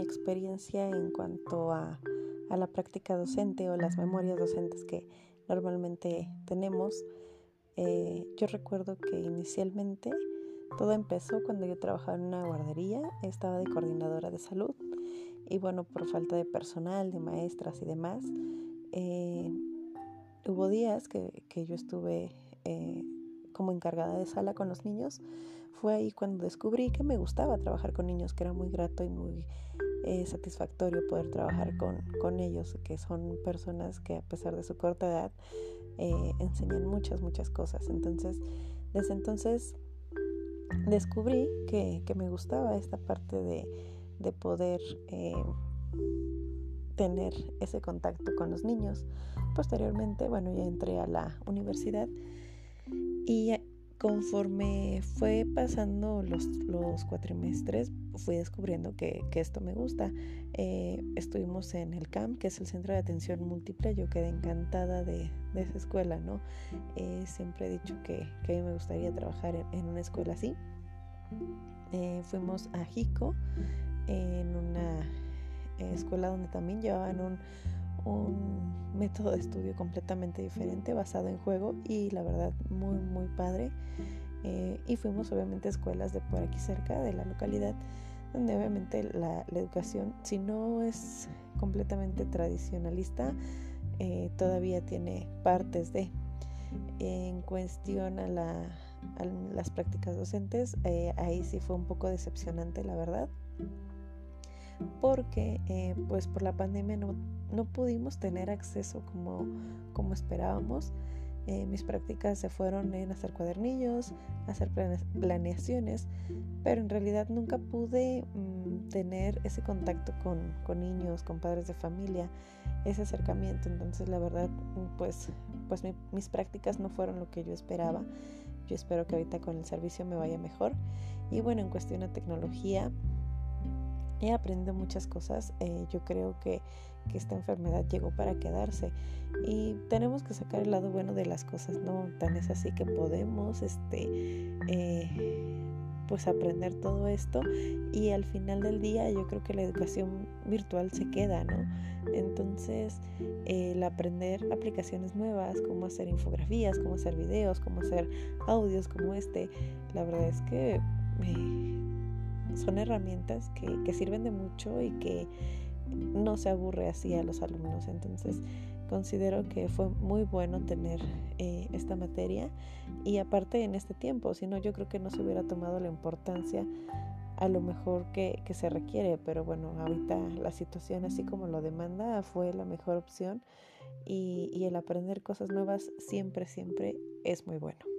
experiencia en cuanto a, la práctica docente o las memorias docentes que normalmente tenemos. Eh, yo recuerdo que inicialmente todo empezó cuando yo trabajaba en una guardería, estaba de coordinadora de salud y bueno, por falta de personal, de maestras y demás, eh, hubo días que, yo estuve eh, como encargada de sala con los niños. Fue ahí cuando descubrí que me gustaba trabajar con niños, que era muy grato y muy eh, satisfactorio poder trabajar con, con, ellos, que son personas que a pesar de su corta edad enseñan muchas, muchas cosas. Entonces, desde entonces descubrí que, que me gustaba esta parte de de poder eh, tener ese contacto con los niños. Posteriormente, bueno, ya entré a la universidad y conforme fue pasando los, los cuatrimestres, fui descubriendo que, esto me gusta. Eh, estuvimos en el CAMP, que es el Centro de Atención Múltiple. Yo quedé encantada de, esa escuela, ¿no? Eh, siempre he dicho que, a mí me gustaría trabajar en, una escuela así. fuimos a Jico en una escuela donde también llevaban un, método de estudio completamente diferente basado en juego y la verdad muy muy padre. Eh, y fuimos obviamente a escuelas de por aquí cerca de la localidad donde obviamente la, educación si no es completamente tradicionalista eh, todavía tiene partes de. En cuestión a, las prácticas docentes eh, ahí sí fue un poco decepcionante la verdad porque eh, pues por la pandemia no, no, pudimos tener acceso como, como esperábamos. Eh, mis prácticas se fueron en hacer cuadernillos, hacer planeaciones, pero en realidad nunca pude mm, tener ese contacto con, con, niños, con padres de familia, ese acercamiento. Entonces la verdad pues, pues mis prácticas no fueron lo que yo esperaba. Yo espero que ahorita con el servicio me vaya mejor. Y bueno, en cuestión de tecnología, he aprendido muchas cosas. Eh, yo creo que, esta enfermedad llegó para quedarse y tenemos que sacar el lado bueno de las cosas, ¿no? Tan es así que podemos, este, eh, pues aprender todo esto y al final del día yo creo que la educación virtual se queda, ¿no? Entonces, el aprender aplicaciones nuevas, cómo hacer infografías, cómo hacer videos, cómo hacer audios como este, la verdad es que... son herramientas que, sirven de mucho y que no se aburre así a los alumnos. Entonces considero que fue muy bueno tener eh, esta materia y aparte en este tiempo, si no yo creo que no se hubiera tomado la importancia a lo mejor que, se requiere, pero bueno, ahorita la situación así como lo demanda fue la mejor opción y el aprender cosas nuevas siempre, siempre es muy bueno.